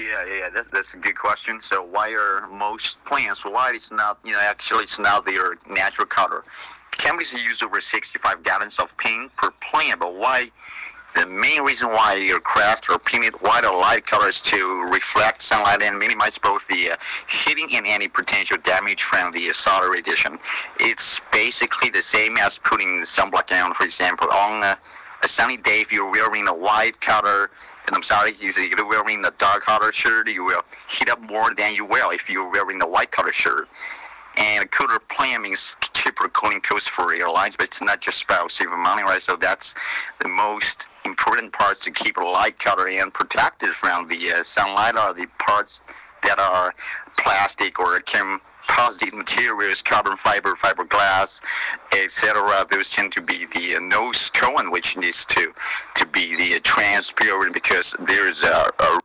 Yeah, yeah. That's, that's a good question. So why are most plants white? It's not, you know, actually it's not their natural color. Chemicals use over 65 gallons of paint per plant, but why? The main reason why your craft or painted white or light colors to reflect sunlight and minimize both the uh, heating and any potential damage from the solar radiation. It's basically the same as putting sunblock on, for example, on a, a sunny day if you're wearing a white color and I'm sorry, if you're wearing a dark color shirt, you will heat up more than you will if you're wearing a white color shirt. And a cooler plan means cheaper cooling costs for airlines, but it's not just about saving money, right? So that's the most important parts to keep a light color and protected from the uh, sunlight are the parts that are plastic or composite materials, carbon fiber, fiberglass, etc. Those tend to be the uh, nose cone, which needs to to be the uh, transparent because there's a, a